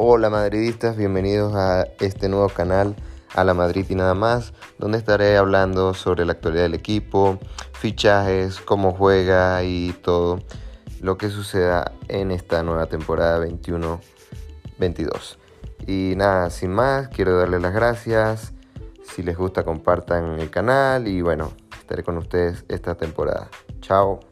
Hola madridistas, bienvenidos a este nuevo canal, a la Madrid y nada más, donde estaré hablando sobre la actualidad del equipo, fichajes, cómo juega y todo lo que suceda en esta nueva temporada 21-22. Y nada, sin más, quiero darles las gracias. Si les gusta, compartan el canal y bueno, estaré con ustedes esta temporada. Chao.